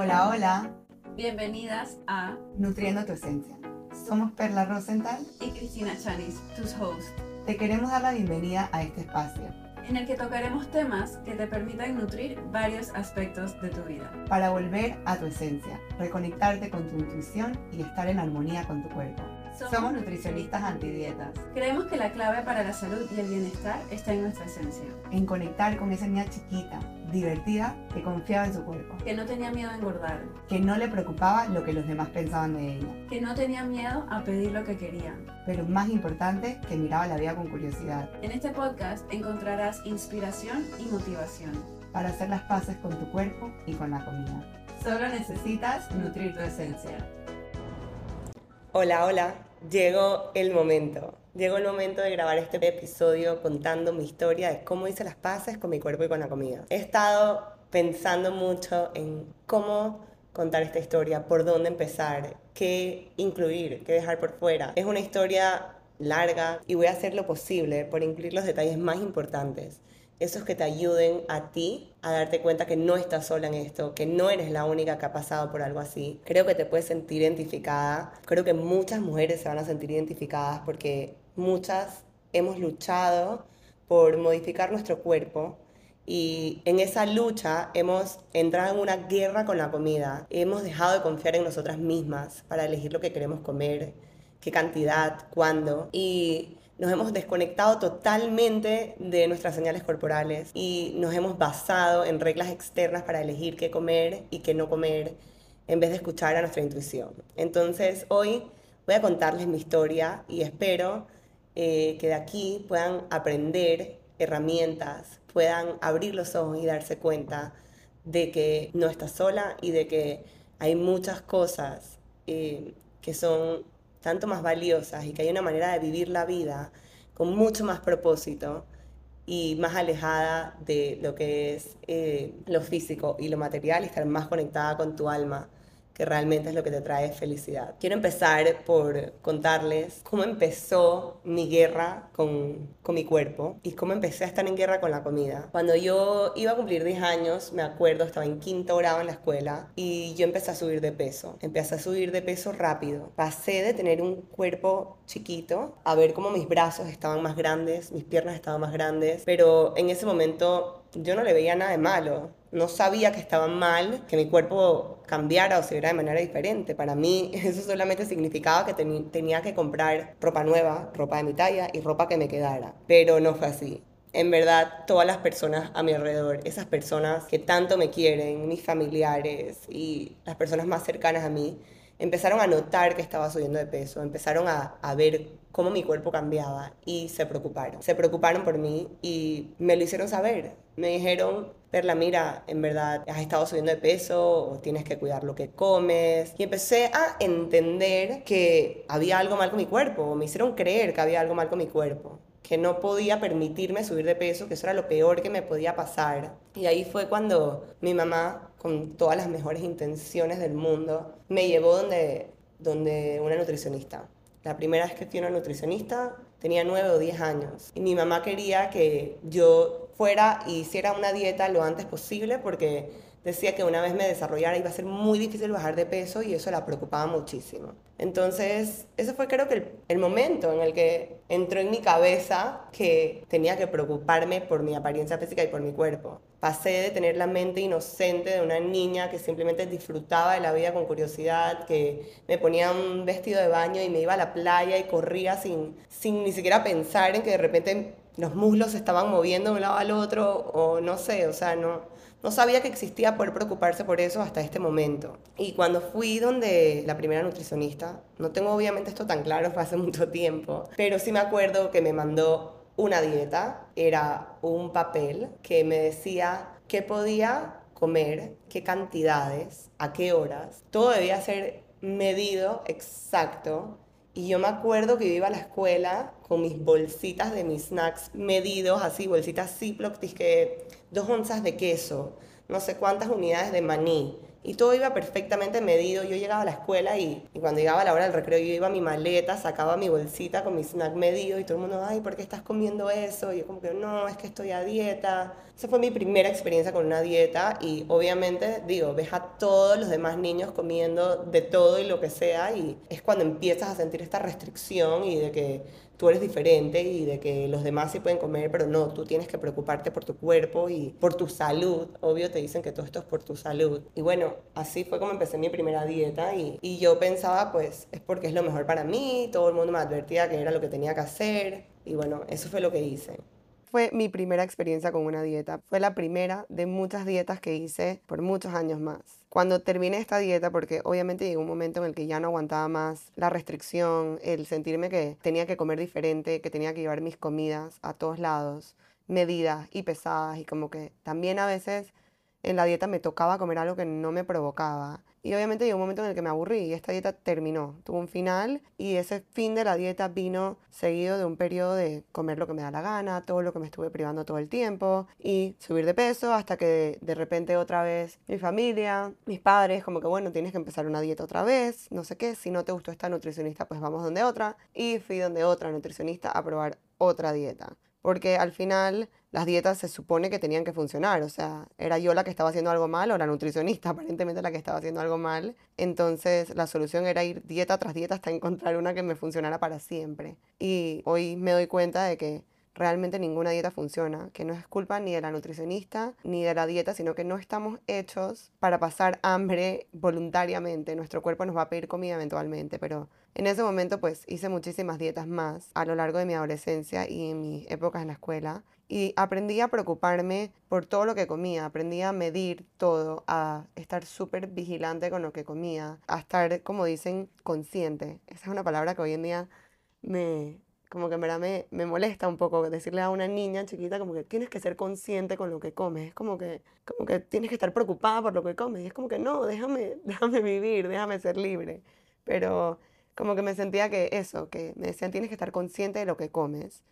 Hola, hola. Bienvenidas a Nutriendo tu Esencia. Somos Perla Rosenthal y Cristina Chanis, tus hosts, Te queremos dar la bienvenida a este espacio en el que tocaremos temas que te permitan nutrir varios aspectos de tu vida. para volver a tu esencia, reconectarte con tu intuición y estar en armonía con tu cuerpo. Somos nutricionistas antidietas, Creemos que la clave para la salud y el bienestar está en nuestra esencia, en conectar con esa niña chiquita, divertida, que confiaba en su cuerpo, que no tenía miedo a engordar, que no le preocupaba lo que los demás pensaban de ella, que no tenía miedo a pedir lo que quería. pero más importante, que miraba la vida con curiosidad, En este podcast encontrarás inspiración y motivación. para hacer las paces con tu cuerpo y con la comida. Solo necesitas nutrir tu esencia. Hola, hola. Llegó el momento. Llegó el momento de grabar este episodio contando mi historia de cómo hice las paces con mi cuerpo y con la comida. He estado pensando mucho en cómo contar esta historia, por dónde empezar, qué incluir, qué dejar por fuera. Es una historia larga y voy a hacer lo posible por incluir los detalles más importantes esos que te ayuden a ti a darte cuenta que no estás sola en esto, que no eres la única que ha pasado por algo así. Creo que te puedes sentir identificada. Creo que muchas mujeres se van a sentir identificadas porque muchas hemos luchado por modificar nuestro cuerpo y en esa lucha hemos entrado en una guerra con la comida. Hemos dejado de confiar en nosotras mismas para elegir lo que queremos comer, qué cantidad, cuándo. Y nos hemos desconectado totalmente de nuestras señales corporales y nos hemos basado en reglas externas para elegir qué comer y qué no comer en vez de escuchar a nuestra intuición. Entonces hoy voy a contarles mi historia y espero eh, que de aquí puedan aprender herramientas, puedan abrir los ojos y darse cuenta de que no estás sola y de que hay muchas cosas eh, que son tanto más valiosas y que hay una manera de vivir la vida con mucho más propósito y más alejada de lo que es eh, lo físico y lo material y estar más conectada con tu alma que realmente es lo que te trae felicidad. Quiero empezar por contarles cómo empezó mi guerra con, con mi cuerpo y cómo empecé a estar en guerra con la comida. Cuando yo iba a cumplir 10 años, me acuerdo, estaba en quinto grado en la escuela y yo empecé a subir de peso. Empecé a subir de peso rápido. Pasé de tener un cuerpo chiquito a ver cómo mis brazos estaban más grandes, mis piernas estaban más grandes, pero en ese momento yo no le veía nada de malo. No sabía que estaba mal, que mi cuerpo cambiara o se viera de manera diferente. Para mí eso solamente significaba que teni- tenía que comprar ropa nueva, ropa de mi talla y ropa que me quedara. Pero no fue así. En verdad, todas las personas a mi alrededor, esas personas que tanto me quieren, mis familiares y las personas más cercanas a mí, empezaron a notar que estaba subiendo de peso, empezaron a, a ver cómo mi cuerpo cambiaba y se preocuparon. Se preocuparon por mí y me lo hicieron saber. Me dijeron, Perla, mira, en verdad has estado subiendo de peso o tienes que cuidar lo que comes. Y empecé a entender que había algo mal con mi cuerpo, me hicieron creer que había algo mal con mi cuerpo que no podía permitirme subir de peso, que eso era lo peor que me podía pasar. Y ahí fue cuando mi mamá, con todas las mejores intenciones del mundo, me llevó donde, donde una nutricionista. La primera vez que fui una nutricionista tenía 9 o 10 años y mi mamá quería que yo fuera y hiciera una dieta lo antes posible porque decía que una vez me desarrollara iba a ser muy difícil bajar de peso y eso la preocupaba muchísimo. Entonces, ese fue creo que el, el, momento en el que entró en mi cabeza que tenía que preocuparme por mi apariencia física y por mi cuerpo. Pasé de tener la mente inocente de una niña que simplemente disfrutaba de la vida con curiosidad, que me ponía un vestido de baño y me iba a la playa y corría sin, sin ni siquiera pensar en que de repente los muslos se estaban moviendo de un lado al otro o no sé, o sea, no no sabía que existía poder preocuparse por eso hasta este momento. Y cuando fui donde la primera nutricionista, no tengo obviamente esto tan claro, fue hace mucho tiempo, pero sí me acuerdo que me mandó una dieta, era un papel que me decía qué podía comer, qué cantidades, a qué horas. Todo debía ser medido exacto. Y yo me acuerdo que iba a la escuela con mis bolsitas de mis snacks medidos, así, bolsitas Ziploc, que dos onzas de queso, no sé cuántas unidades de maní. Y todo iba perfectamente medido. Yo llegaba a la escuela y, y, cuando llegaba la hora del recreo yo iba a mi maleta, sacaba mi bolsita con mi snack medido y todo el mundo, ay, ¿por qué estás comiendo eso? Y yo como que no, es que estoy a dieta. Esa fue mi primera experiencia con una dieta y obviamente, digo, ves a todos los demás niños comiendo de todo y lo que sea y es cuando empiezas a sentir esta restricción y de que tú eres diferente y de que los demás sí pueden comer, pero no, tú tienes que preocuparte por tu cuerpo y por tu salud. Obvio te dicen que todo esto es por tu salud. Y bueno, así fue como empecé mi primera dieta y, y yo pensaba, pues es porque es lo mejor para mí, todo el mundo me advertía que era lo que tenía que hacer y bueno, eso fue lo que hice fue mi primera experiencia con una dieta. Fue la primera de muchas dietas que hice por muchos años más. Cuando terminé esta dieta, porque obviamente llegó un momento en el que ya no aguantaba más la restricción, el sentirme que tenía que comer diferente, que tenía que llevar mis comidas a todos lados, medidas y pesadas, y como que también a veces en la dieta me tocaba comer algo que no me provocaba. Y obviamente llegó un momento en el que me aburrí y esta dieta terminó, tuvo un final y ese fin de la dieta vino seguido de un periodo de comer lo que me da la gana, todo lo que me estuve privando todo el tiempo y subir de peso hasta que de repente otra vez mi familia, mis padres, como que bueno, tienes que empezar una dieta otra vez, no sé qué, si no te gustó esta nutricionista pues vamos donde otra y fui donde otra nutricionista a probar otra dieta porque al final las dietas se supone que tenían que funcionar, o sea, era yo la que estaba haciendo algo mal o la nutricionista aparentemente la que estaba haciendo algo mal, entonces la solución era ir dieta tras dieta hasta encontrar una que me funcionara para siempre. Y hoy me doy cuenta de que realmente ninguna dieta funciona, que no es culpa ni de la nutricionista ni de la dieta, sino que no estamos hechos para pasar hambre voluntariamente. Nuestro cuerpo nos va a pedir comida eventualmente, pero en ese momento pues hice muchísimas dietas más a lo largo de mi adolescencia y en mis épocas en la escuela y aprendí a preocuparme por todo lo que comía, aprendí a medir todo, a estar súper vigilante con lo que comía, a estar, como dicen, consciente. Esa es una palabra que hoy en día me, como que en verdad me, me, molesta un poco decirle a una niña chiquita como que tienes que ser consciente con lo que comes, es como que, como que tienes que estar preocupada por lo que comes, y es como que no, déjame, déjame vivir, déjame ser libre, pero como que me sentía que eso, que me decían tienes que estar consciente de lo que comes,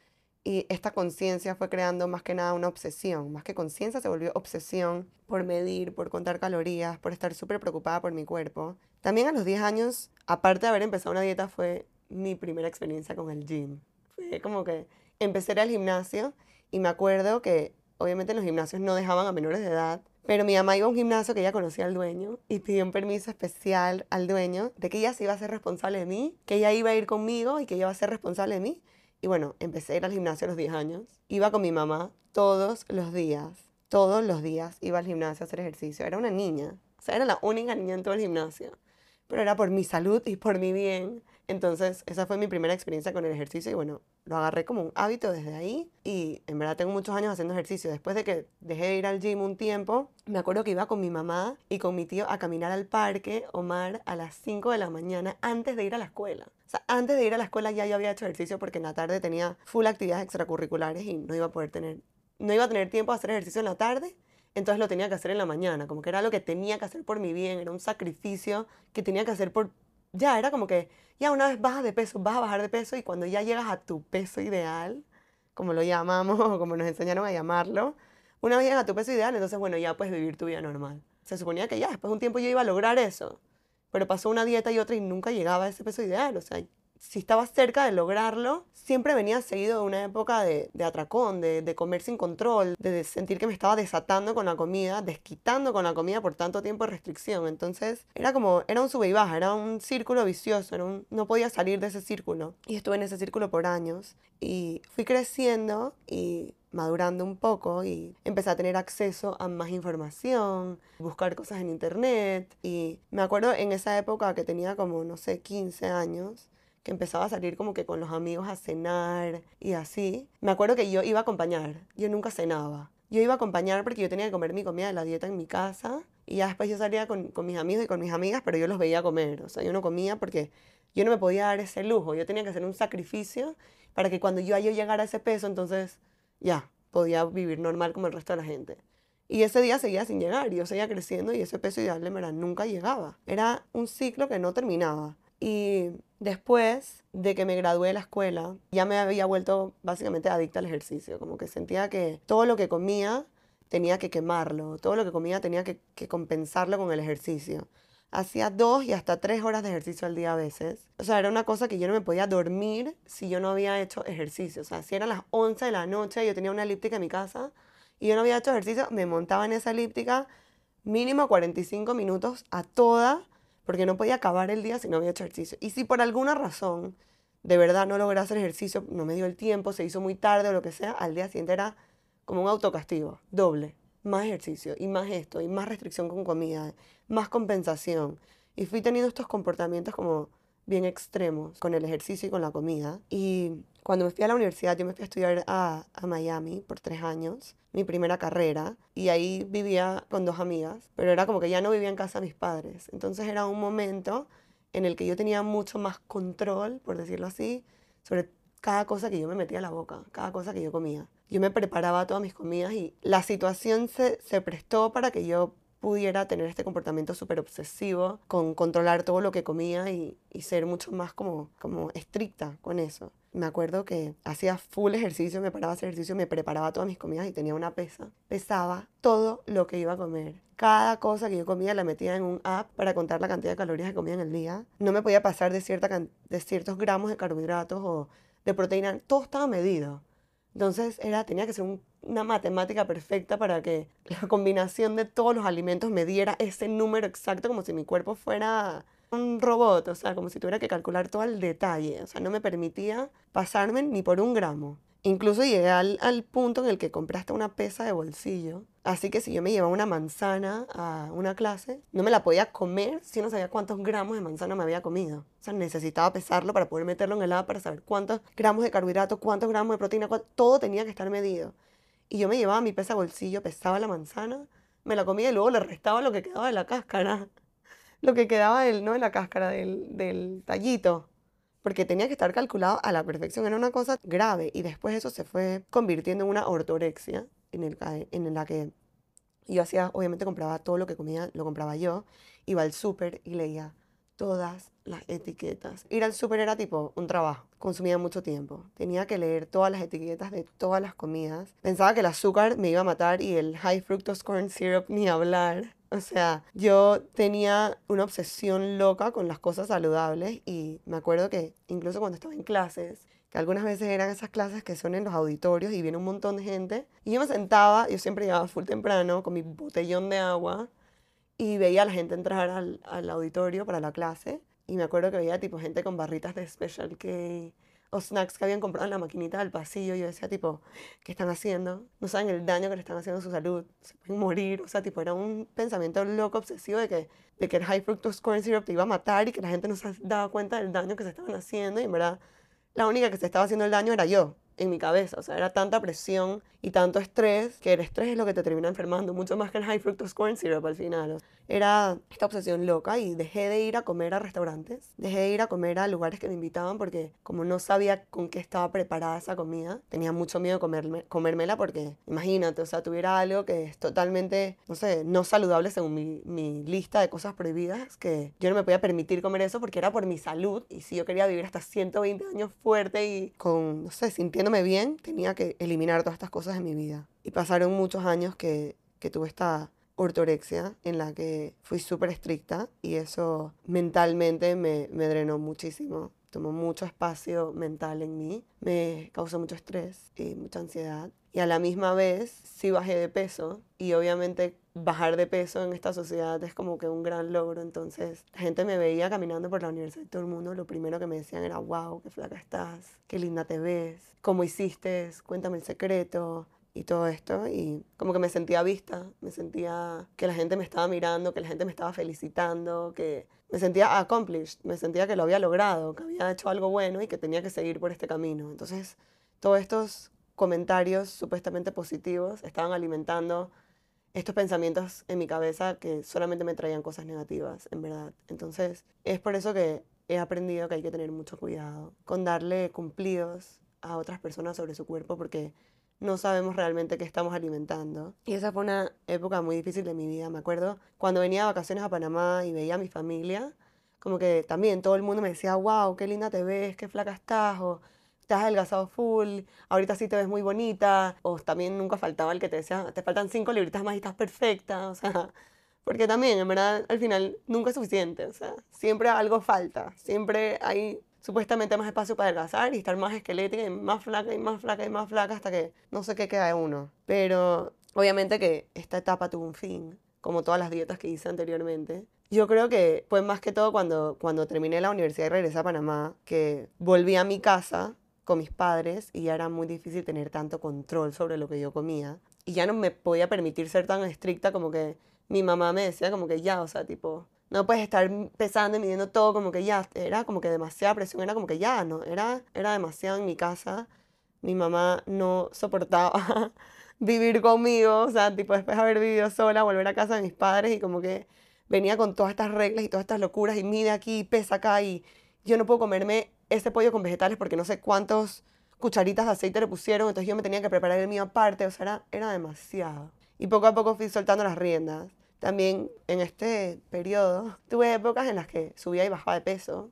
y esta conciencia fue creando más que nada una obsesión, más que conciencia se volvió obsesión por medir, por contar calorías, por estar súper preocupada por mi cuerpo. También a los 10 años, aparte de haber empezado una dieta, fue mi primera experiencia con el gym. Fue como que empecé al gimnasio y me acuerdo que obviamente los gimnasios no dejaban a menores de edad, pero mi mamá iba a un gimnasio que ella conocía al dueño y pidió un permiso especial al dueño de que ella se iba a ser responsable de mí, que ella iba a ir conmigo y que ella iba a ser responsable de mí. Y bueno, empecé a ir al gimnasio a los 10 años. Iba con mi mamá todos los días. Todos los días iba al gimnasio a hacer ejercicio. Era una niña. O sea, era la única niña en todo el gimnasio. Pero era por mi salud y por mi bien. Entonces, esa fue mi primera experiencia con el ejercicio y bueno, lo agarré como un hábito desde ahí y en verdad tengo muchos años haciendo ejercicio. Después de que dejé de ir al gym un tiempo, me acuerdo que iba con mi mamá y con mi tío a caminar al parque Omar a las 5 de la mañana antes de ir a la escuela. O sea, antes de ir a la escuela ya yo había hecho ejercicio porque en la tarde tenía full actividades extracurriculares y no iba a poder tener, no iba a tener tiempo de hacer ejercicio en la tarde entonces lo tenía que hacer en la mañana, como que era lo que tenía que hacer por mi bien, era un sacrificio que tenía que hacer por ya era como que, ya una vez bajas de peso, vas a bajar de peso y cuando ya llegas a tu peso ideal, como lo llamamos o como nos enseñaron a llamarlo, una vez llegas a tu peso ideal, entonces bueno, ya puedes vivir tu vida normal. Se suponía que ya, después de un tiempo yo iba a lograr eso, pero pasó una dieta y otra y nunca llegaba a ese peso ideal, o sea, si estaba cerca de lograrlo, siempre venía seguido de una época de, atracón, de, comer sin control, de sentir que me estaba desatando con la comida, desquitando con la comida por tanto tiempo de restricción. Entonces era como, era un sube y baja, era un círculo vicioso, no podía salir de ese círculo. Y estuve en ese círculo por años y fui creciendo y madurando un poco y empecé a tener acceso a más información, buscar cosas en internet y me acuerdo en esa época que tenía como, no sé, 15 años, que empezaba a salir como que con los amigos a cenar y así. Me acuerdo que yo iba a acompañar, yo nunca cenaba. Yo iba a acompañar porque yo tenía que comer mi comida de la dieta en mi casa y ya después yo salía con, con mis amigos y con mis amigas, pero yo los veía comer. O sea, yo no comía porque yo no me podía dar ese lujo. Yo tenía que hacer un sacrificio para que cuando yo, yo llegara a ese peso, entonces ya, podía vivir normal como el resto de la gente. Y ese día seguía sin llegar, yo seguía creciendo y ese peso ideal de verdad nunca llegaba. Era un ciclo que no terminaba. Y después de que me gradué de la escuela, ya me había vuelto básicamente adicta al ejercicio, como que sentía que todo lo que comía tenía que quemarlo, todo lo que comía tenía que, compensarlo con el ejercicio. Hacía dos y hasta tres horas de ejercicio al día a veces. O sea, era una cosa que yo no me podía dormir si yo no había hecho ejercicio. O sea, si eran las 11 de la noche, yo tenía una elíptica en mi casa y yo no había hecho ejercicio, me montaba en esa elíptica mínimo 45 minutos a toda, porque no podía acabar el día si no había hecho ejercicio. Y si por alguna razón de verdad no logré hacer ejercicio, no me dio el tiempo, se hizo muy tarde o lo que sea, al día siguiente era como un autocastigo, doble. Más ejercicio y más esto y más restricción con comida, más compensación. Y fui teniendo estos comportamientos como bien extremos con el ejercicio y con la comida. Y cuando me fui a la universidad, yo me fui a estudiar a, a, Miami por tres años, mi primera carrera, y ahí vivía con dos amigas, pero era como que ya no vivía en casa de mis padres. Entonces era un momento en el que yo tenía mucho más control, por decirlo así, sobre cada cosa que yo me metía a la boca, cada cosa que yo comía. Yo me preparaba todas mis comidas y la situación se, se prestó para que yo pudiera tener este comportamiento súper obsesivo con controlar todo lo que comía y, y, ser mucho más como, como estricta con eso. Me acuerdo que hacía full ejercicio, me paraba a hacer ejercicio, me preparaba todas mis comidas y tenía una pesa. Pesaba todo lo que iba a comer. Cada cosa que yo comía la metía en un app para contar la cantidad de calorías que comía en el día. No me podía pasar de, cierta, de ciertos gramos de carbohidratos o de proteína. Todo estaba medido. Entonces era, tenía que ser un, una matemática perfecta para que la combinación de todos los alimentos me diera ese número exacto como si mi cuerpo fuera un robot, o sea, como si tuviera que calcular todo el detalle. O sea, no me permitía pasarme ni por un gramo. Incluso llegué al, al, punto en el que compraste una pesa de bolsillo. Así que si yo me llevaba una manzana a una clase, no me la podía comer si no sabía cuántos gramos de manzana me había comido. O sea, necesitaba pesarlo para poder meterlo en el agua para saber cuántos gramos de carbohidratos, cuántos gramos de proteína, todo tenía que estar medido. Y yo me llevaba mi pesa de bolsillo, pesaba la manzana, me la comía y luego le restaba lo que quedaba de la cáscara. Lo que quedaba del, no de la cáscara, del, del tallito porque tenía que estar calculado a la perfección, era una cosa grave y después eso se fue convirtiendo en una ortorexia en, el, en la que yo hacía, obviamente compraba todo lo que comía, lo compraba yo, iba al súper y leía todas las etiquetas. Ir al súper era tipo un trabajo, consumía mucho tiempo. Tenía que leer todas las etiquetas de todas las comidas. Pensaba que el azúcar me iba a matar y el high fructose corn syrup ni hablar. O sea, yo tenía una obsesión loca con las cosas saludables y me acuerdo que incluso cuando estaba en clases, que algunas veces eran esas clases que son en los auditorios y viene un montón de gente, y yo me sentaba, yo siempre llegaba full temprano con mi botellón de agua y veía a la gente entrar al, al auditorio para la clase y me acuerdo que veía tipo gente con barritas de Special K o snacks que habían comprado en la maquinita del pasillo. Y yo decía, tipo, ¿qué están haciendo? No saben el daño que le están haciendo a su salud. Se pueden morir. O sea, tipo, era un pensamiento loco, obsesivo de que, de que el high fructose corn syrup te iba a matar y que la gente no se daba cuenta del daño que se estaban haciendo. Y en verdad, la única que se estaba haciendo el daño era yo en mi cabeza. O sea, era tanta presión y tanto estrés que el estrés es lo que te termina enfermando, mucho más que el high fructose corn syrup al final. Era esta obsesión loca y dejé de ir a comer a restaurantes, dejé de ir a comer a lugares que me invitaban porque como no sabía con qué estaba preparada esa comida, tenía mucho miedo de comerme, comérmela porque imagínate, o sea, tuviera algo que es totalmente, no sé, no saludable según mi, mi lista de cosas prohibidas, que yo no me podía permitir comer eso porque era por mi salud y si yo quería vivir hasta 120 años fuerte y con, no sé, sintiéndome bien, tenía que eliminar todas estas cosas de mi vida. Y pasaron muchos años que, que tuve esta ortorexia en la que fui súper estricta y eso mentalmente me, me drenó muchísimo. Tomó mucho espacio mental en mí, me causó mucho estrés y mucha ansiedad. Y a la misma vez sí bajé de peso y obviamente bajar de peso en esta sociedad es como que un gran logro. Entonces la gente me veía caminando por la universidad y todo el mundo lo primero que me decían era, wow, qué flaca estás, qué linda te ves, cómo hiciste, cuéntame el secreto y todo esto y como que me sentía vista, me sentía que la gente me estaba mirando, que la gente me estaba felicitando, que me sentía accomplished, me sentía que lo había logrado, que había hecho algo bueno y que tenía que seguir por este camino. Entonces, todos estos comentarios supuestamente positivos estaban alimentando estos pensamientos en mi cabeza que solamente me traían cosas negativas, en verdad. Entonces, es por eso que he aprendido que hay que tener mucho cuidado con darle cumplidos a otras personas sobre su cuerpo porque no sabemos realmente qué estamos alimentando. Y esa fue una época muy difícil de mi vida. Me acuerdo cuando venía de vacaciones a Panamá y veía a mi familia, como que también todo el mundo me decía, wow, qué linda te ves, qué flaca estás, te has adelgazado full, ahorita sí te ves muy bonita, o también nunca faltaba el que te decía, te faltan cinco libritas más y estás perfecta, o sea, porque también, en verdad, al final nunca es suficiente, o sea, siempre algo falta, siempre hay supuestamente más espacio para adelgazar y estar más esquelética y más flaca y más flaca y más flaca hasta que no sé qué queda de uno. Pero obviamente que esta etapa tuvo un fin, como todas las dietas que hice anteriormente. Yo creo que fue más que todo cuando, cuando terminé la universidad y regresé a Panamá, que volví a mi casa con mis padres y ya era muy difícil tener tanto control sobre lo que yo comía. Y ya no me podía permitir ser tan estricta como que mi mamá me decía como que ya, o sea, tipo, no puedes estar pesando y midiendo todo como que ya, era como que demasiada presión, era como que ya, no, era, era demasiado en mi casa. Mi mamá no soportaba vivir conmigo, o sea, tipo después de haber vivido sola, volver a casa de mis padres y como que venía con todas estas reglas y todas estas locuras y mide aquí, pesa acá y yo no puedo comerme ese pollo con vegetales porque no sé cuántos cucharitas de aceite le pusieron, entonces yo me tenía que preparar el mío aparte, o sea, era, demasiado. Y poco a poco fui soltando las riendas. También en este periodo tuve épocas en las que subía y bajaba de peso,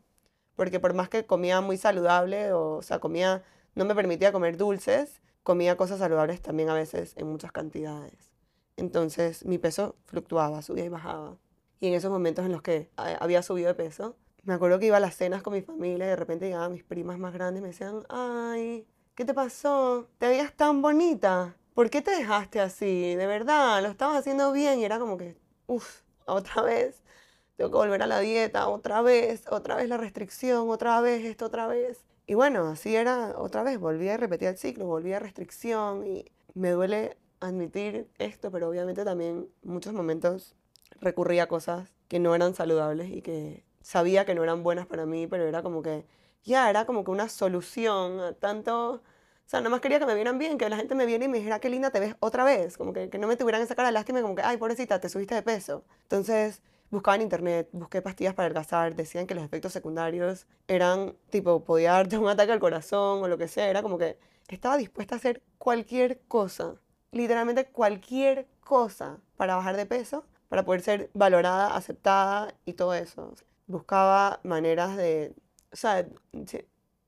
porque por más que comía muy saludable, o, o sea, comía, no me permitía comer dulces, comía cosas saludables también a veces en muchas cantidades. Entonces mi peso fluctuaba, subía y bajaba. Y en esos momentos en los que había subido de peso, me acuerdo que iba a las cenas con mi familia y de repente llegaban mis primas más grandes y me decían, ay, ¿qué te pasó? Te veías tan bonita. ¿por qué te dejaste así? De verdad, lo estabas haciendo bien y era como que, uff, otra vez, tengo que volver a la dieta, otra vez, otra vez la restricción, otra vez esto, otra vez. Y bueno, así era otra vez, volví a repetir el ciclo, volví a restricción y me duele admitir esto, pero obviamente también muchos momentos recurrí a cosas que no eran saludables y que sabía que no eran buenas para mí, pero era como que, ya, era como que una solución a tanto o sea, nada más quería que me vieran bien, que la gente me viera y me dijera qué linda te ves otra vez. Como que, que no me tuvieran esa cara de lástima, como que, ay, pobrecita, te subiste de peso. Entonces, buscaba en internet, busqué pastillas para adelgazar, decían que los efectos secundarios eran tipo, podía darte un ataque al corazón o lo que sea. Era como que estaba dispuesta a hacer cualquier cosa, literalmente cualquier cosa para bajar de peso, para poder ser valorada, aceptada y todo eso. Buscaba maneras de. O sea,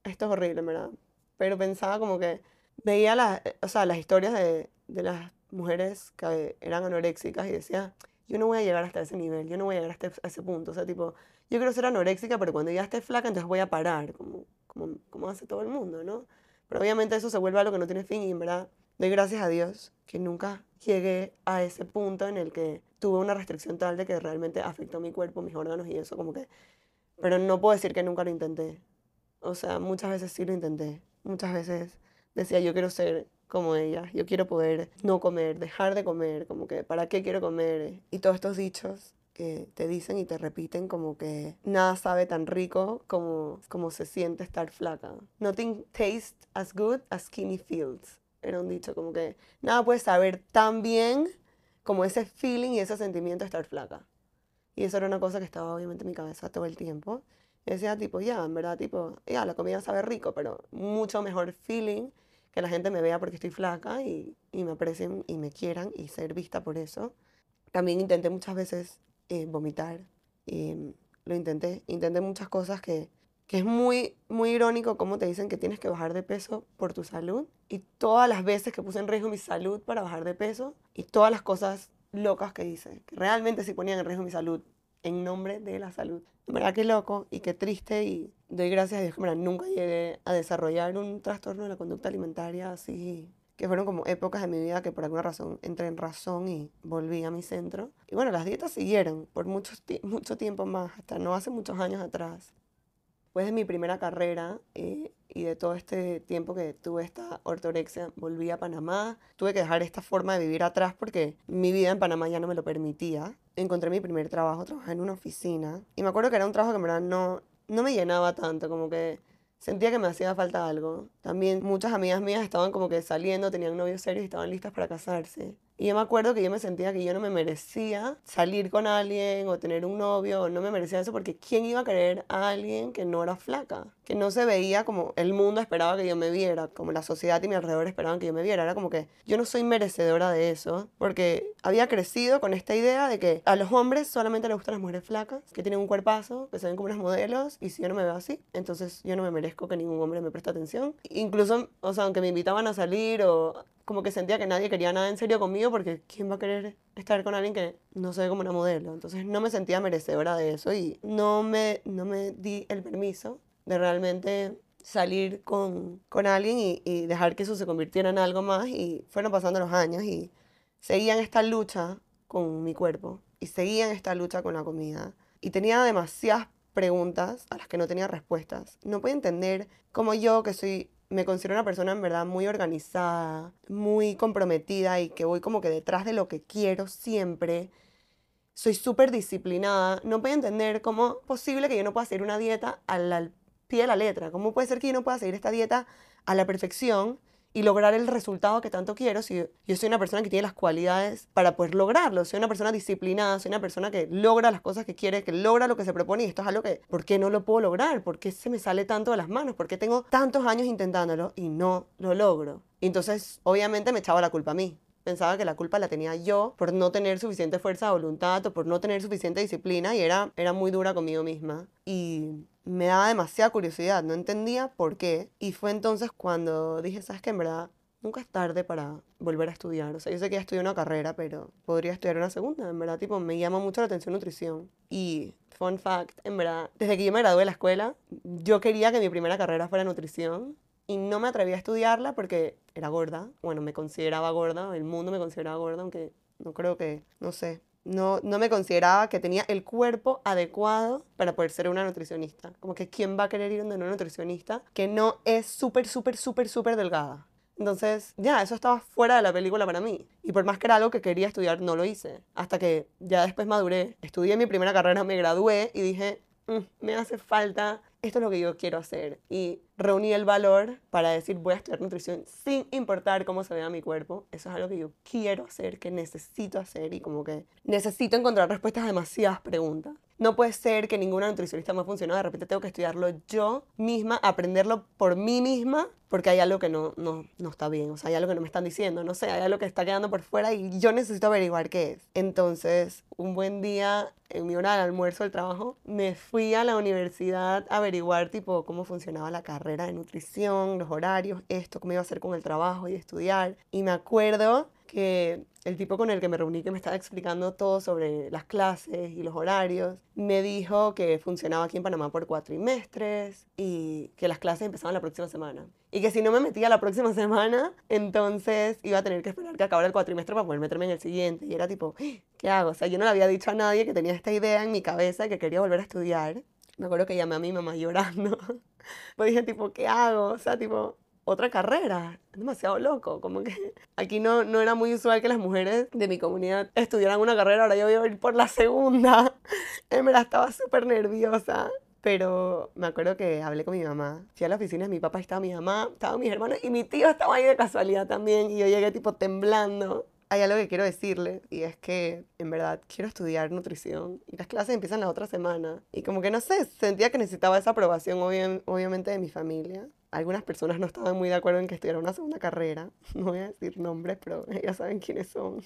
esto es horrible, ¿verdad? pero pensaba como que veía las, o sea, las historias de, de las mujeres que eran anoréxicas y decía, yo no voy a llegar hasta ese nivel, yo no voy a llegar hasta ese punto. O sea, tipo, yo quiero ser anoréxica, pero cuando ya esté flaca, entonces voy a parar, como, como, como hace todo el mundo, ¿no? Pero obviamente eso se vuelve algo que no tiene fin verdad doy gracias a Dios que nunca llegué a ese punto en el que tuve una restricción tal de que realmente afectó mi cuerpo, mis órganos y eso, como que... Pero no puedo decir que nunca lo intenté. O sea, muchas veces sí lo intenté muchas veces decía, yo quiero ser como ella, yo quiero poder no comer, dejar de comer, como que, ¿para qué quiero comer? Y todos estos dichos que te dicen y te repiten como que nada sabe tan rico como, como se siente estar flaca. Nothing tastes as good as skinny feels. Era un dicho como que nada puede saber tan bien como ese feeling y ese sentimiento de estar flaca. Y eso era una cosa que estaba obviamente en mi cabeza todo el tiempo decía tipo, ya, en verdad, tipo, ya, la comida sabe rico, pero mucho mejor feeling que la gente me vea porque estoy flaca y, y me aprecien y me quieran y ser vista por eso. También intenté muchas veces eh, vomitar y lo intenté, intenté muchas cosas que, que es muy, muy irónico cómo te dicen que tienes que bajar de peso por tu salud y todas las veces que puse en riesgo mi salud para bajar de peso y todas las cosas locas que hice, que realmente sí ponían en riesgo mi salud en nombre de la salud. En verdad qué loco y qué triste y doy gracias a Dios que nunca llegué a desarrollar un trastorno de la conducta alimentaria así, que fueron como épocas de mi vida que por alguna razón entré en razón y volví a mi centro. Y bueno, las dietas siguieron por mucho, mucho tiempo más, hasta no hace muchos años atrás. Después de mi primera carrera eh, y de todo este tiempo que tuve esta ortorexia, volví a Panamá. Tuve que dejar esta forma de vivir atrás porque mi vida en Panamá ya no me lo permitía. Encontré mi primer trabajo, trabajé en una oficina. Y me acuerdo que era un trabajo que en verdad no, no me llenaba tanto, como que sentía que me hacía falta algo. También muchas amigas mías estaban como que saliendo, tenían novios serios y estaban listas para casarse. Y yo me acuerdo que yo me sentía que yo no me merecía salir con alguien o tener un novio, no me merecía eso porque ¿quién iba a querer a alguien que no era flaca? Que no se veía como el mundo esperaba que yo me viera, como la sociedad y mi alrededor esperaban que yo me viera. Era como que yo no soy merecedora de eso porque había crecido con esta idea de que a los hombres solamente les gustan las mujeres flacas, que tienen un cuerpazo, que se ven como unas modelos y si yo no me veo así, entonces yo no me merezco que ningún hombre me preste atención. Incluso, o sea, aunque me invitaban a salir o como que sentía que nadie quería nada en serio conmigo porque ¿quién va a querer estar con alguien que no se ve como una modelo? Entonces no me sentía merecedora de eso y no me, no me di el permiso de realmente salir con, con alguien y, y dejar que eso se convirtiera en algo más y fueron pasando los años y seguía en esta lucha con mi cuerpo y seguía en esta lucha con la comida y tenía demasiadas preguntas a las que no tenía respuestas. No puedo entender cómo yo, que soy me considero una persona en verdad muy organizada, muy comprometida y que voy como que detrás de lo que quiero siempre. Soy súper disciplinada. No puedo entender cómo es posible que yo no pueda seguir una dieta al, pie de la letra. ¿Cómo puede ser que yo no pueda seguir esta dieta a la perfección y lograr el resultado que tanto quiero si yo soy una persona que tiene las cualidades para poder lograrlo. Soy una persona disciplinada, soy una persona que logra las cosas que quiere, que logra lo que se propone y esto es algo que, ¿por qué no lo puedo lograr? ¿Por qué se me sale tanto de las manos? ¿Por qué tengo tantos años intentándolo y no lo logro? entonces, obviamente me echaba la culpa a mí pensaba que la culpa la tenía yo por no tener suficiente fuerza de voluntad o por no tener suficiente disciplina y era, era muy dura conmigo misma. Y me daba demasiada curiosidad, no entendía por qué. Y fue entonces cuando dije, ¿sabes qué? En verdad, nunca es tarde para volver a estudiar. O sea, yo sé que ya estudié una carrera, pero podría estudiar una segunda. En verdad, tipo, me llama mucho la atención nutrición. Y, fun fact, en verdad, desde que yo me gradué de la escuela, yo quería que mi primera carrera fuera nutrición. Y no me atreví a estudiarla porque era gorda. Bueno, me consideraba gorda, el mundo me consideraba gorda, aunque no creo que, no sé, no, no me consideraba que tenía el cuerpo adecuado para poder ser una nutricionista. Como que quién va a querer ir donde una nutricionista que no es súper, súper, súper, súper delgada. Entonces, ya, eso estaba fuera de la película para mí. Y por más que era algo que quería estudiar, no lo hice. Hasta que ya después maduré, estudié mi primera carrera, me gradué y dije, mm, me hace falta esto es lo que yo quiero hacer. Y reuní el valor para decir, voy a estudiar nutrición sin importar cómo se vea mi cuerpo. Eso es algo que yo quiero hacer, que necesito hacer y como que necesito encontrar respuestas a demasiadas preguntas. No puede ser que ninguna nutricionista me ha funcionado, de repente tengo que estudiarlo yo misma, aprenderlo por mí misma, porque hay algo que no, no, no está bien, o sea, hay algo que no me están diciendo, no sé, hay algo que está quedando por fuera y yo necesito averiguar qué es. Entonces, un buen día, en mi hora de almuerzo del trabajo, me fui a la universidad a averiguar tipo cómo funcionaba la carrera de nutrición, los horarios, esto, cómo iba a hacer con el trabajo y estudiar. Y me acuerdo que el tipo con el que me reuní, que me estaba explicando todo sobre las clases y los horarios, me dijo que funcionaba aquí en Panamá por cuatrimestres y que las clases empezaban la próxima semana. Y que si no me metía la próxima semana, entonces iba a tener que esperar que acabara el cuatrimestre para poder meterme en el siguiente. Y era tipo, ¿qué hago? O sea, yo no le había dicho a nadie que tenía esta idea en mi cabeza que quería volver a estudiar. Me acuerdo que llamé a mi mamá llorando. pues dije, tipo, ¿qué hago? O sea, tipo, otra carrera. Es demasiado loco. Como que aquí no, no era muy usual que las mujeres de mi comunidad estudiaran una carrera. Ahora yo voy a ir por la segunda. Verdad estaba súper nerviosa. Pero me acuerdo que hablé con mi mamá. Fui a la oficina de mi papá, estaba mi mamá, estaban mis hermanos y mi tío estaba ahí de casualidad también. Y yo llegué tipo temblando. Hay algo que quiero decirle y es que en verdad quiero estudiar nutrición y las clases empiezan la otra semana. Y como que no sé, sentía que necesitaba esa aprobación obviamente de mi familia algunas personas no estaban muy de acuerdo en que estudiara una segunda carrera. No voy a decir nombres, pero ya saben quiénes son.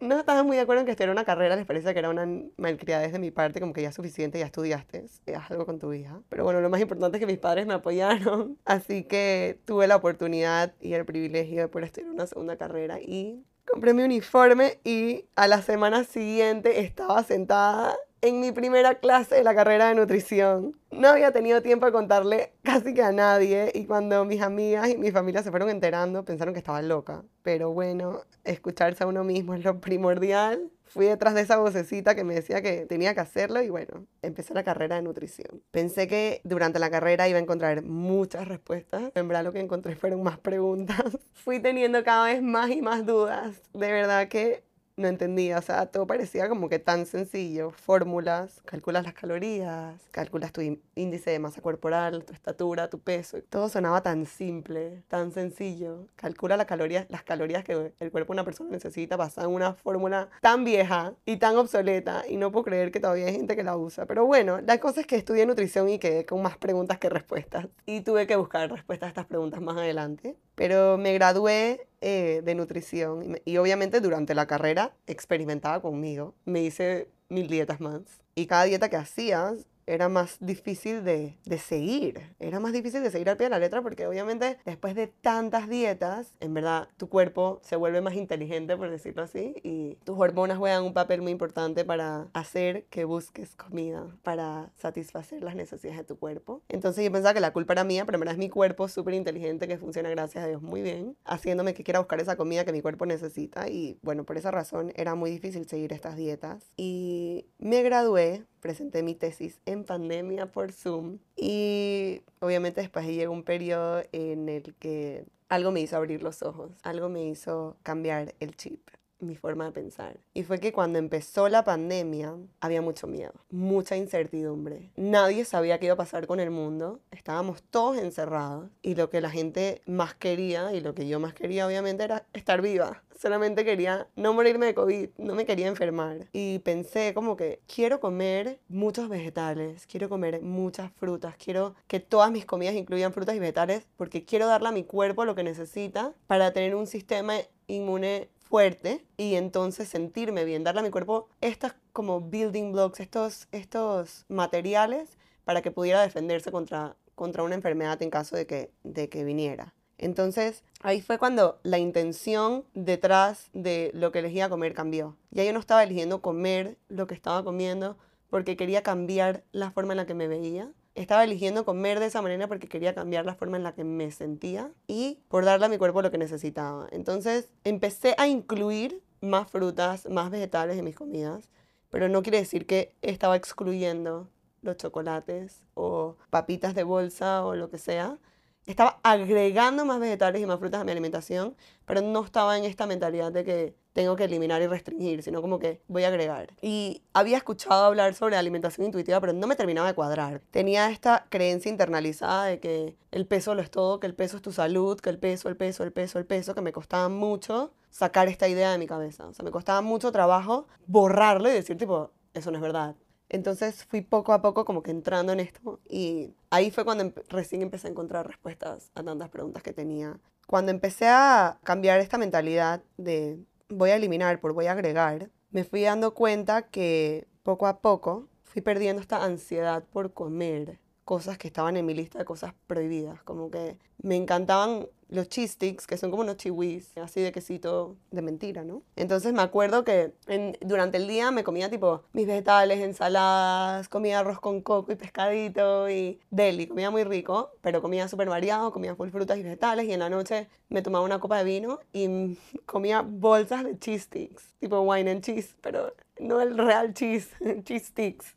No estaban muy de acuerdo en que estudiara una carrera, les parece que era una malcriadez de mi parte, como que ya es suficiente, ya estudiaste, haz algo con tu hija. Pero bueno, lo más importante es que mis padres me apoyaron, así que tuve la oportunidad y el privilegio de poder estudiar una segunda carrera y compré mi uniforme y a la semana siguiente estaba sentada en mi primera clase de la carrera de nutrición. No había tenido tiempo de contarle casi que a nadie y cuando mis amigas y mi familia se fueron enterando pensaron que estaba loca. Pero bueno, escucharse a uno mismo es lo primordial. Fui detrás de esa vocecita que me decía que tenía que hacerlo y bueno, empecé la carrera de nutrición. Pensé que durante la carrera iba a encontrar muchas respuestas. En verdad lo que encontré fueron más preguntas. Fui teniendo cada vez más y más dudas. De verdad que no entendía, o sea, todo parecía como que tan sencillo. Fórmulas, calculas las calorías, calculas tu índice de masa corporal, tu estatura, tu peso. Todo sonaba tan simple, tan sencillo. Calcula las calorías, las calorías que el cuerpo de una persona necesita basada en una fórmula tan vieja y tan obsoleta y no puedo creer que todavía hay gente que la usa. Pero bueno, la cosa es que estudié nutrición y quedé con más preguntas que respuestas y tuve que buscar respuestas a estas preguntas más adelante. Pero me gradué eh, de nutrición y, y obviamente durante la carrera experimentaba conmigo. Me hice mil dietas más. Y cada dieta que hacías era más difícil de, de, seguir. Era más difícil de seguir al pie de la letra porque obviamente después de tantas dietas, en verdad tu cuerpo se vuelve más inteligente, por decirlo así, y tus hormonas juegan un papel muy importante para hacer que busques comida, para satisfacer las necesidades de tu cuerpo. Entonces yo pensaba que la culpa era mía, pero en verdad es mi cuerpo súper inteligente que funciona, gracias a Dios, muy bien, haciéndome que quiera buscar esa comida que mi cuerpo necesita. Y bueno, por esa razón era muy difícil seguir estas dietas. Y me gradué presenté mi tesis en pandemia por Zoom y obviamente después llegó un periodo en el que algo me hizo abrir los ojos, algo me hizo cambiar el chip mi forma de pensar. Y fue que cuando empezó la pandemia había mucho miedo, mucha incertidumbre. Nadie sabía qué iba a pasar con el mundo. Estábamos todos encerrados y lo que la gente más quería y lo que yo más quería obviamente era estar viva. Solamente quería no morirme de COVID, no me quería enfermar. Y pensé como que quiero comer muchos vegetales, quiero comer muchas frutas, quiero que todas mis comidas incluyan frutas y vegetales porque quiero darle a mi cuerpo lo que necesita para tener un sistema inmune fuerte y entonces sentirme bien, darle a mi cuerpo estas como building blocks, estos, estos materiales para que pudiera defenderse contra, contra una enfermedad en caso de que, de que viniera. Entonces, ahí fue cuando la intención detrás de lo que elegía comer cambió. Ya yo no estaba eligiendo comer lo que estaba comiendo porque quería cambiar la forma en la que me veía, estaba eligiendo comer de esa manera porque quería cambiar la forma en la que me sentía y por darle a mi cuerpo lo que necesitaba. Entonces empecé a incluir más frutas, más vegetales en mis comidas, pero no quiere decir que estaba excluyendo los chocolates o papitas de bolsa o lo que sea, estaba agregando más vegetales y más frutas a mi alimentación, pero no estaba en esta mentalidad de que tengo que eliminar y restringir, sino como que voy a agregar. Y había escuchado hablar sobre alimentación intuitiva, pero no me terminaba de cuadrar. Tenía esta creencia internalizada de que el peso lo es todo, que el peso es tu salud, que el peso, el peso, el peso, el peso, que me costaba mucho sacar esta idea de mi cabeza. O sea, me costaba mucho trabajo borrarlo y decir tipo, eso no es verdad. Entonces fui poco a poco como que entrando en esto y ahí fue cuando recién empecé a encontrar respuestas a tantas preguntas que tenía. Cuando empecé a cambiar esta mentalidad de voy a eliminar por voy a agregar, me fui dando cuenta que poco a poco fui perdiendo esta ansiedad por comer cosas que estaban en mi lista de cosas prohibidas. Como que me encantaban los cheese sticks, que son como unos chiwis, así de quesito de mentira, ¿no? Entonces me acuerdo que durante el día me comía tipo mis vegetales, ensaladas, comía arroz con coco y pescadito y deli, comía muy rico, pero comía súper variado, comía full frutas y vegetales y en la noche me tomaba una copa de vino y comía bolsas de cheese sticks, tipo wine and cheese, pero no el real cheese, cheese sticks.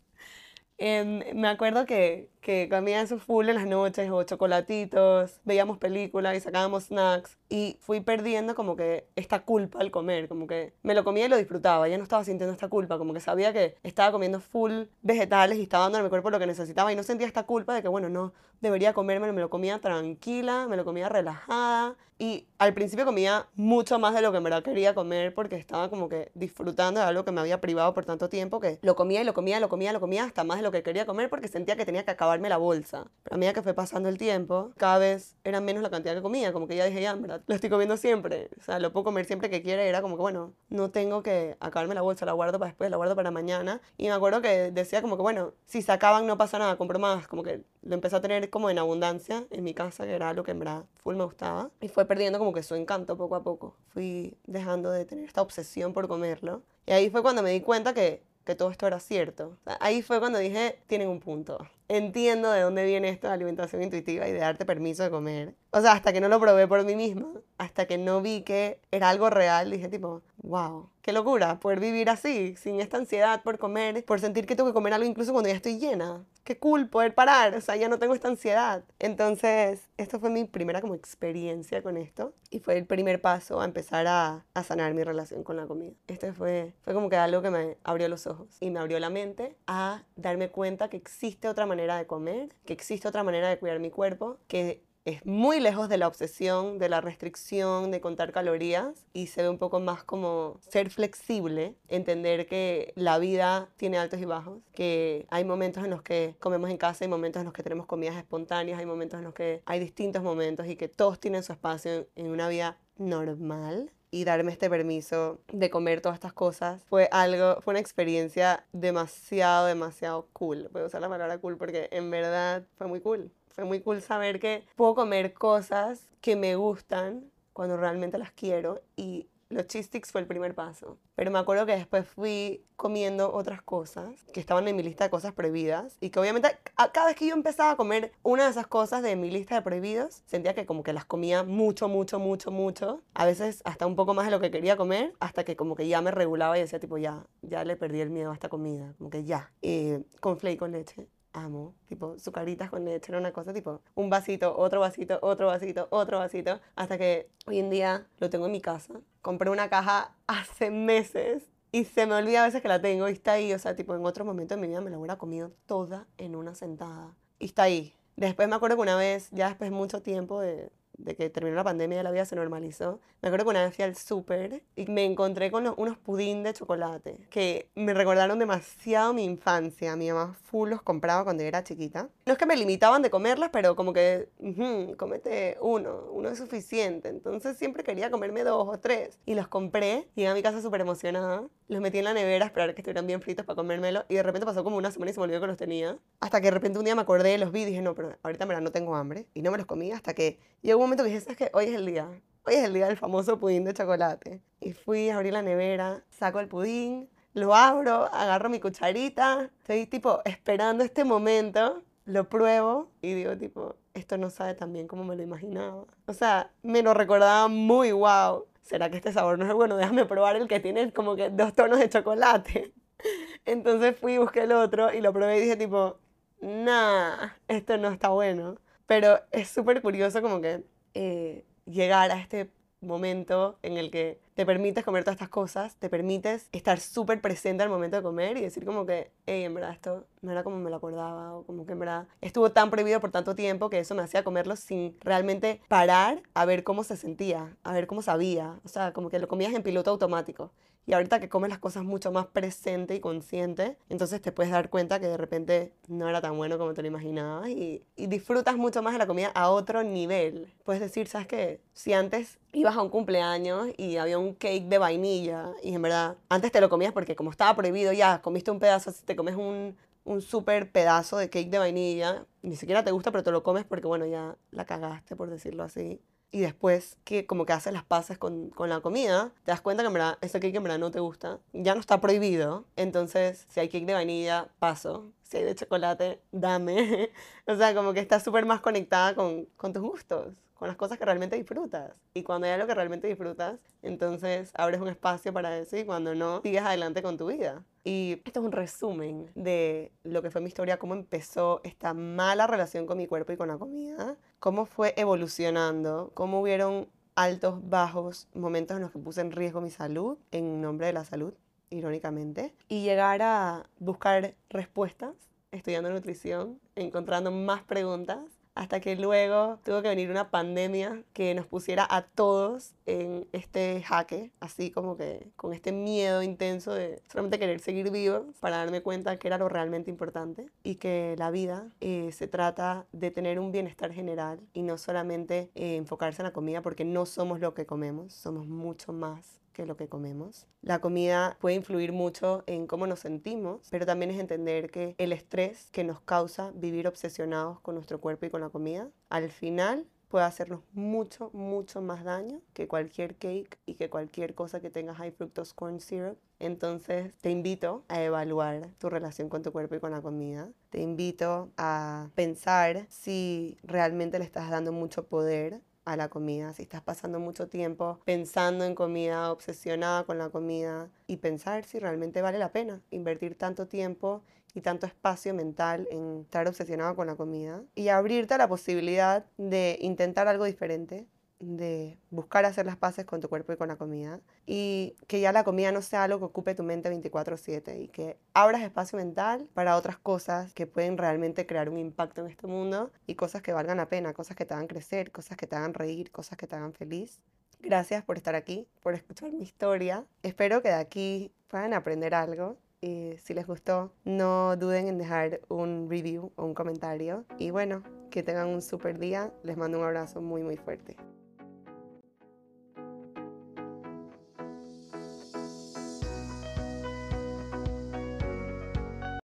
Em, me acuerdo que, que comía eso full en las noches o chocolatitos, veíamos películas y sacábamos snacks y fui perdiendo como que esta culpa al comer, como que me lo comía y lo disfrutaba, ya no estaba sintiendo esta culpa, como que sabía que estaba comiendo full vegetales y estaba dando a mi cuerpo lo que necesitaba y no sentía esta culpa de que bueno, no debería comérmelo, me lo comía tranquila, me lo comía relajada y al principio comía mucho más de lo que me verdad quería comer porque estaba como que disfrutando de algo que me había privado por tanto tiempo que lo comía y lo comía, lo comía, lo comía hasta más de lo que quería comer porque sentía que tenía que acabarme la bolsa. Pero a medida que fue pasando el tiempo, cada vez era menos la cantidad que comía, como que ya dije, ya, en lo estoy comiendo siempre. O sea, lo puedo comer siempre que quiera. Era como que, bueno, no tengo que acabarme la bolsa, la guardo para después, la guardo para mañana. Y me acuerdo que decía como que, bueno, si se acaban no pasa nada, compro más. Como que lo empecé a tener como en abundancia en mi casa, que era lo que en verdad full me gustaba. Y fue perdiendo como que su encanto poco a poco. Fui dejando de tener esta obsesión por comerlo. Y ahí fue cuando me di cuenta que que todo esto era cierto. ahí fue cuando dije, tienen un punto. Entiendo de dónde viene esto de alimentación intuitiva y de darte permiso de comer. O sea, hasta que no lo probé por mí misma, hasta que no vi que era algo real, dije tipo, wow, qué locura poder vivir así, sin esta ansiedad por comer, por sentir que tengo que comer algo incluso cuando ya estoy llena. Qué cool poder parar, o sea, ya no tengo esta ansiedad. Entonces, esto fue mi primera como experiencia con esto y fue el primer paso a empezar a, a sanar mi relación con la comida. Este fue, fue como que algo que me abrió los ojos y me abrió la mente a darme cuenta que existe otra manera de comer, que existe otra manera de cuidar mi cuerpo, que es muy lejos de la obsesión, de la restricción, de contar calorías y se ve un poco más como ser flexible, entender que la vida tiene altos y bajos, que hay momentos en los que comemos en casa, hay momentos en los que tenemos comidas espontáneas, hay momentos en los que hay distintos momentos y que todos tienen su espacio en una vida normal y darme este permiso de comer todas estas cosas fue algo, fue una experiencia demasiado, demasiado cool. Voy a usar la palabra cool porque en verdad fue muy cool. Fue muy cool saber que puedo comer cosas que me gustan cuando realmente las quiero y los cheese sticks fue el primer paso. Pero me acuerdo que después fui comiendo otras cosas que estaban en mi lista de cosas prohibidas y que obviamente cada vez que yo empezaba a comer una de esas cosas de mi lista de prohibidos, sentía que como que las comía mucho, mucho, mucho, mucho. A veces hasta un poco más de lo que quería comer, hasta que como que ya me regulaba y decía tipo ya, ya le perdí el miedo a esta comida, como que ya. Eh, con flake con leche amo, tipo, sucaritas con leche, era una cosa tipo, un vasito, otro vasito, otro vasito, otro vasito, hasta que hoy en día lo tengo en mi casa. Compré una caja hace meses y se me olvida a veces que la tengo y está ahí, o sea, tipo, en otro momento de mi vida me la hubiera comido toda en una sentada. Y está ahí. Después me acuerdo que una vez, ya después de mucho tiempo de, de que terminó la pandemia la vida se normalizó, me acuerdo que una vez fui al súper y me encontré con unos pudín de chocolate que me recordaron demasiado mi infancia. Mi mamá full los compraba cuando era chiquita. No es que me limitaban de comerlas, pero como que, uh cómete uno, uno es suficiente. Entonces siempre quería comerme dos o tres. Y los compré, llegué a mi casa súper emocionada, los metí en la nevera a esperar que estuvieran bien fritos para comérmelo y de repente pasó como una semana y se me olvidó que los tenía. Hasta que de repente un día me acordé, los vi y dije, no, pero ahorita en no tengo hambre. Y no me los comí hasta que llegó momento que dije, ¿sabes qué? Hoy es el día. Hoy es el día del famoso pudín de chocolate. Y fui, abrí la nevera, saco el pudín, lo abro, agarro mi cucharita, estoy tipo esperando este momento, lo pruebo y digo tipo, esto no sabe tan bien como me lo imaginaba. O sea, me lo recordaba muy wow. ¿Será que este sabor no es bueno? Déjame probar el que tiene como que dos tonos de chocolate. Entonces fui, busqué el otro y lo probé y dije tipo, nah, esto no está bueno. Pero es súper curioso como que eh, llegar a este momento en el que te permites comer todas estas cosas, te permites estar súper presente al momento de comer y decir como que, hey, en verdad esto no era como me lo acordaba o como que en verdad estuvo tan prohibido por tanto tiempo que eso me hacía comerlo sin realmente parar a ver cómo se sentía, a ver cómo sabía, o sea, como que lo comías en piloto automático. Y ahorita que comes las cosas mucho más presente y consciente, entonces te puedes dar cuenta que de repente no era tan bueno como te lo imaginabas y, disfrutas mucho más de la comida a otro nivel. Puedes decir, ¿sabes qué? Si antes ibas a un cumpleaños y había un cake de vainilla y en verdad antes te lo comías porque como estaba prohibido ya, comiste un pedazo, si te comes un, un súper pedazo de cake de vainilla, ni siquiera te gusta pero te lo comes porque bueno, ya la cagaste por decirlo así y después que como que haces las paces con, con, la comida, te das cuenta que en verdad ese cake en verdad no te gusta, ya no está prohibido, entonces si hay cake de vainilla, paso, si hay de chocolate, dame, o sea, como que estás súper más conectada con, con tus gustos con las cosas que realmente disfrutas. Y cuando hay algo que realmente disfrutas, entonces abres un espacio para eso y cuando no, sigues adelante con tu vida. Y esto es un resumen de lo que fue mi historia, cómo empezó esta mala relación con mi cuerpo y con la comida, cómo fue evolucionando, cómo hubieron altos, bajos, momentos en los que puse en riesgo mi salud, en nombre de la salud, irónicamente, y llegar a buscar respuestas, estudiando nutrición, encontrando más preguntas hasta que luego tuvo que venir una pandemia que nos pusiera a todos en este jaque, así como que con este miedo intenso de solamente querer seguir vivos para darme cuenta que era lo realmente importante y que la vida eh, se trata de tener un bienestar general y no solamente eh, enfocarse en la comida porque no somos lo que comemos, somos mucho más que lo que comemos. La comida puede influir mucho en cómo nos sentimos, pero también es entender que el estrés que nos causa vivir obsesionados con nuestro cuerpo y con la comida, al final puede hacernos mucho, mucho más daño que cualquier cake y que cualquier cosa que tenga high fructose corn syrup. Entonces te invito a evaluar tu relación con tu cuerpo y con la comida. Te invito a pensar si realmente le estás dando mucho poder a la comida, si estás pasando mucho tiempo pensando en comida, obsesionada con la comida y pensar si realmente vale la pena invertir tanto tiempo y tanto espacio mental en estar obsesionado con la comida y abrirte a la posibilidad de intentar algo diferente, de buscar hacer las paces con tu cuerpo y con la comida y que ya la comida no sea algo que ocupe tu mente 24/7 y que abras espacio mental para otras cosas que pueden realmente crear un impacto en este mundo y cosas que valgan la pena, cosas que te hagan crecer, cosas que te hagan reír, cosas que te hagan feliz. Gracias por estar aquí, por escuchar mi historia. Espero que de aquí puedan aprender algo y si les gustó, no duden en dejar un review o un comentario. Y bueno, que tengan un super día. Les mando un abrazo muy, muy fuerte.